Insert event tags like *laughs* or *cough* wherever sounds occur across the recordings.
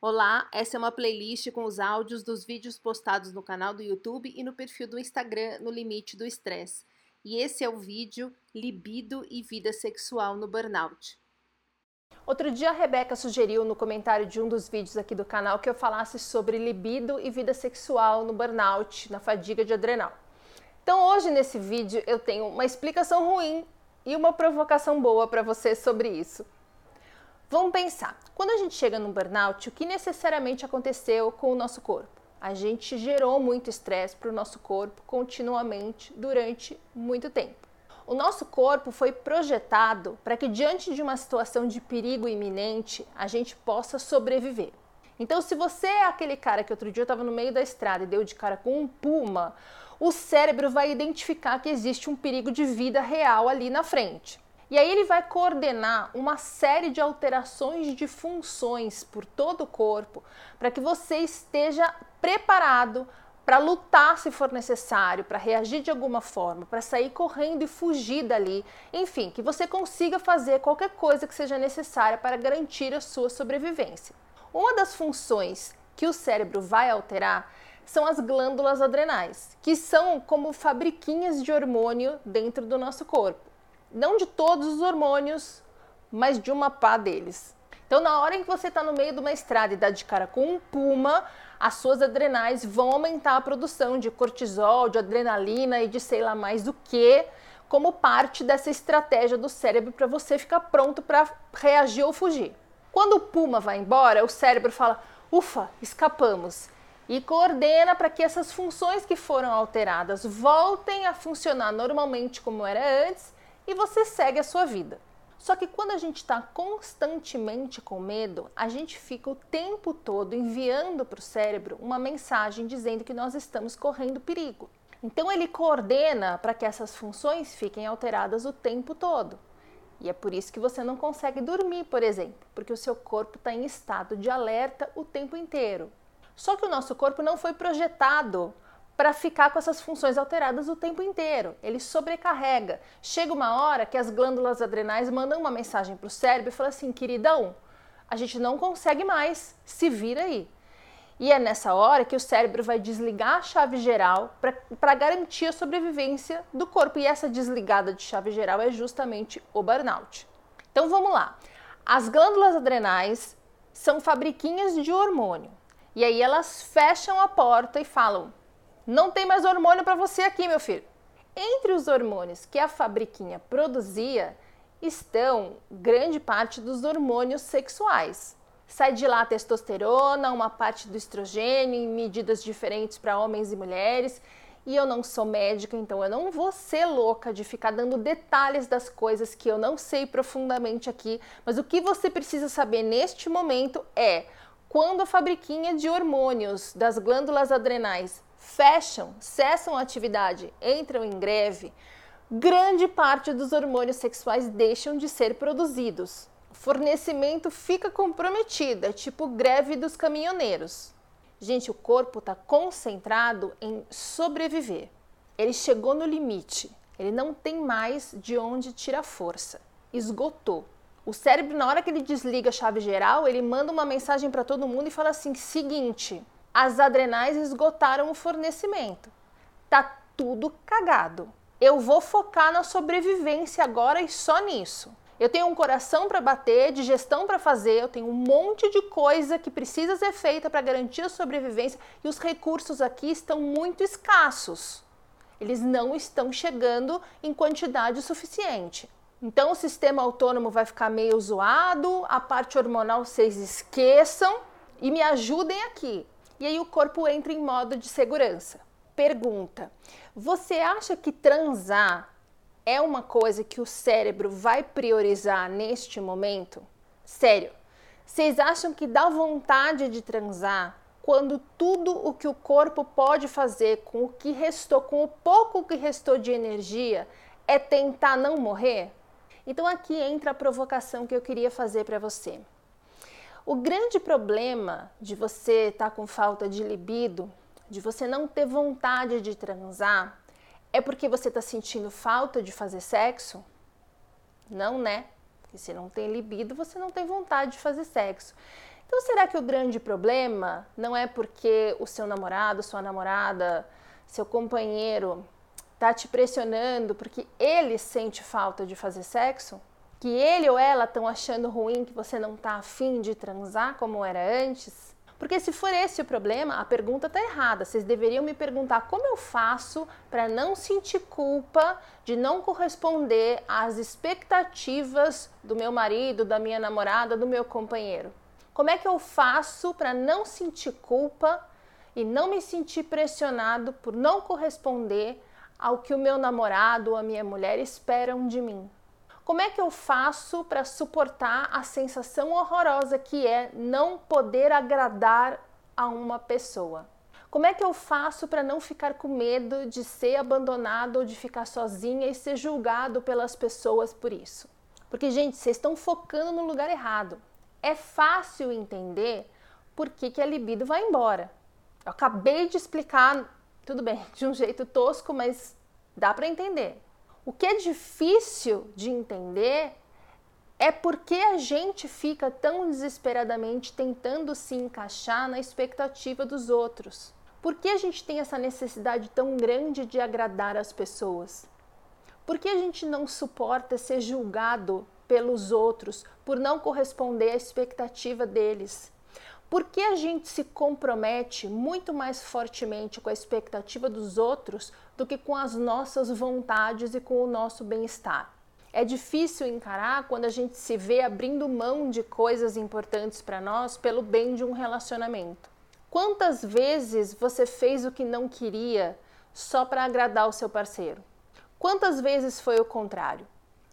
Olá, essa é uma playlist com os áudios dos vídeos postados no canal do YouTube e no perfil do Instagram no Limite do Estresse. E esse é o vídeo Libido e Vida Sexual no Burnout. Outro dia a Rebeca sugeriu no comentário de um dos vídeos aqui do canal que eu falasse sobre libido e vida sexual no burnout, na fadiga de adrenal. Então hoje nesse vídeo eu tenho uma explicação ruim e uma provocação boa para você sobre isso. Vamos pensar, quando a gente chega no burnout, o que necessariamente aconteceu com o nosso corpo? A gente gerou muito estresse para o nosso corpo continuamente durante muito tempo. O nosso corpo foi projetado para que, diante de uma situação de perigo iminente, a gente possa sobreviver. Então, se você é aquele cara que outro dia estava no meio da estrada e deu de cara com um puma, o cérebro vai identificar que existe um perigo de vida real ali na frente. E aí ele vai coordenar uma série de alterações de funções por todo o corpo para que você esteja preparado para lutar se for necessário, para reagir de alguma forma, para sair correndo e fugir dali, enfim, que você consiga fazer qualquer coisa que seja necessária para garantir a sua sobrevivência. Uma das funções que o cérebro vai alterar são as glândulas adrenais, que são como fabriquinhas de hormônio dentro do nosso corpo não de todos os hormônios, mas de uma pá deles. Então, na hora em que você está no meio de uma estrada e dá de cara com um puma, as suas adrenais vão aumentar a produção de cortisol, de adrenalina e de sei lá mais do que, como parte dessa estratégia do cérebro para você ficar pronto para reagir ou fugir. Quando o puma vai embora, o cérebro fala: ufa, escapamos. E coordena para que essas funções que foram alteradas voltem a funcionar normalmente como era antes e você segue a sua vida. Só que quando a gente está constantemente com medo, a gente fica o tempo todo enviando para o cérebro uma mensagem dizendo que nós estamos correndo perigo. Então ele coordena para que essas funções fiquem alteradas o tempo todo. E é por isso que você não consegue dormir, por exemplo, porque o seu corpo está em estado de alerta o tempo inteiro. Só que o nosso corpo não foi projetado para ficar com essas funções alteradas o tempo inteiro. Ele sobrecarrega. Chega uma hora que as glândulas adrenais mandam uma mensagem para o cérebro e falam assim: queridão, a gente não consegue mais, se vira aí. E é nessa hora que o cérebro vai desligar a chave geral para garantir a sobrevivência do corpo. E essa desligada de chave geral é justamente o burnout. Então vamos lá. As glândulas adrenais são fabriquinhas de hormônio. E aí elas fecham a porta e falam: não tem mais hormônio para você aqui, meu filho. Entre os hormônios que a fabriquinha produzia estão grande parte dos hormônios sexuais. Sai de lá a testosterona, uma parte do estrogênio em medidas diferentes para homens e mulheres. E eu não sou médica, então eu não vou ser louca de ficar dando detalhes das coisas que eu não sei profundamente aqui. Mas o que você precisa saber neste momento é quando a fabriquinha de hormônios das glândulas adrenais fecham, cessam a atividade, entram em greve, grande parte dos hormônios sexuais deixam de ser produzidos. O fornecimento fica comprometido, é tipo greve dos caminhoneiros. Gente, o corpo está concentrado em sobreviver. Ele chegou no limite, ele não tem mais de onde tirar força. Esgotou. O cérebro, na hora que ele desliga a chave geral, ele manda uma mensagem para todo mundo e fala assim: seguinte, as adrenais esgotaram o fornecimento. Tá tudo cagado. Eu vou focar na sobrevivência agora e só nisso. Eu tenho um coração para bater, digestão para fazer, eu tenho um monte de coisa que precisa ser feita para garantir a sobrevivência e os recursos aqui estão muito escassos. Eles não estão chegando em quantidade suficiente. Então o sistema autônomo vai ficar meio zoado, a parte hormonal vocês esqueçam e me ajudem aqui. E aí o corpo entra em modo de segurança. Pergunta: você acha que transar é uma coisa que o cérebro vai priorizar neste momento? Sério, vocês acham que dá vontade de transar quando tudo o que o corpo pode fazer com o que restou, com o pouco que restou de energia, é tentar não morrer? Então aqui entra a provocação que eu queria fazer para você. O grande problema de você estar tá com falta de libido, de você não ter vontade de transar, é porque você está sentindo falta de fazer sexo? Não, né? Porque se não tem libido, você não tem vontade de fazer sexo. Então, será que o grande problema não é porque o seu namorado, sua namorada, seu companheiro está te pressionando porque ele sente falta de fazer sexo? Que ele ou ela estão achando ruim que você não está afim de transar como era antes? Porque se for esse o problema, a pergunta está errada. Vocês deveriam me perguntar como eu faço para não sentir culpa de não corresponder às expectativas do meu marido, da minha namorada, do meu companheiro. Como é que eu faço para não sentir culpa e não me sentir pressionado por não corresponder ao que o meu namorado ou a minha mulher esperam de mim? Como é que eu faço para suportar a sensação horrorosa que é não poder agradar a uma pessoa? Como é que eu faço para não ficar com medo de ser abandonado ou de ficar sozinha e ser julgado pelas pessoas por isso? Porque, gente, vocês estão focando no lugar errado. É fácil entender por que, que a libido vai embora. Eu acabei de explicar, tudo bem, *laughs* de um jeito tosco, mas dá para entender. O que é difícil de entender é porque a gente fica tão desesperadamente tentando se encaixar na expectativa dos outros. Por que a gente tem essa necessidade tão grande de agradar as pessoas? Por que a gente não suporta ser julgado pelos outros por não corresponder à expectativa deles? Por que a gente se compromete muito mais fortemente com a expectativa dos outros do que com as nossas vontades e com o nosso bem-estar? É difícil encarar quando a gente se vê abrindo mão de coisas importantes para nós pelo bem de um relacionamento. Quantas vezes você fez o que não queria só para agradar o seu parceiro? Quantas vezes foi o contrário?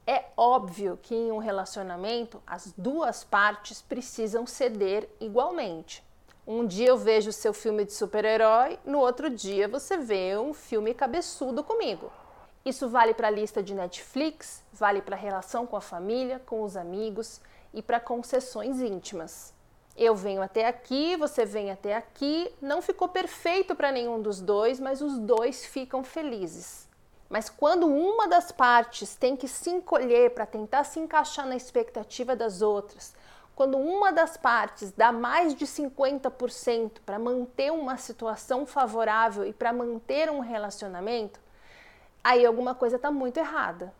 É óbvio que em um relacionamento as duas partes precisam ceder igualmente. Um dia eu vejo seu filme de super-herói, no outro dia você vê um filme cabeçudo comigo. Isso vale para a lista de Netflix, vale para a relação com a família, com os amigos e para concessões íntimas. Eu venho até aqui, você vem até aqui, não ficou perfeito para nenhum dos dois, mas os dois ficam felizes. Mas quando uma das partes tem que se encolher para tentar se encaixar na expectativa das outras, quando uma das partes dá mais de 50% para manter uma situação favorável e para manter um relacionamento, aí alguma coisa está muito errada.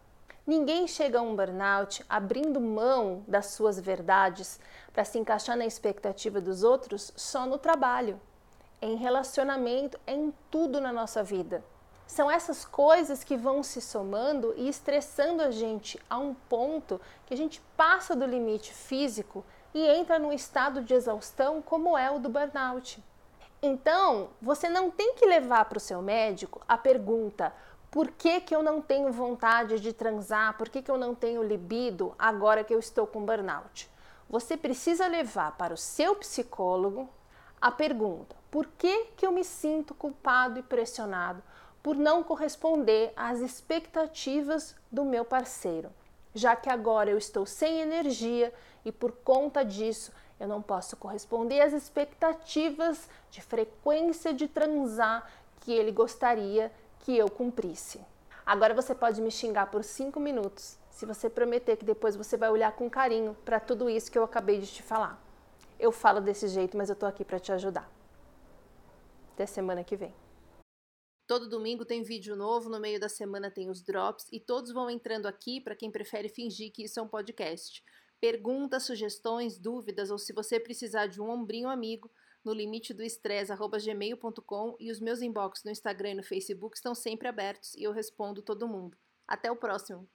Ninguém chega a um burnout abrindo mão das suas verdades para se encaixar na expectativa dos outros só no trabalho. em relacionamento, em tudo na nossa vida. São essas coisas que vão se somando e estressando a gente a um ponto que a gente passa do limite físico e entra num estado de exaustão como é o do burnout. Então, você não tem que levar para o seu médico a pergunta: por que, que eu não tenho vontade de transar? Por que, que eu não tenho libido agora que eu estou com burnout? Você precisa levar para o seu psicólogo a pergunta: por que, que eu me sinto culpado e pressionado? Por não corresponder às expectativas do meu parceiro, já que agora eu estou sem energia e por conta disso eu não posso corresponder às expectativas de frequência de transar que ele gostaria que eu cumprisse. Agora você pode me xingar por cinco minutos se você prometer que depois você vai olhar com carinho para tudo isso que eu acabei de te falar. Eu falo desse jeito, mas eu tô aqui para te ajudar. Até semana que vem. Todo domingo tem vídeo novo, no meio da semana tem os drops e todos vão entrando aqui para quem prefere fingir que isso é um podcast. Perguntas, sugestões, dúvidas ou se você precisar de um ombrinho amigo, no limite do estresse@gmail.com e os meus inbox no Instagram e no Facebook estão sempre abertos e eu respondo todo mundo. Até o próximo.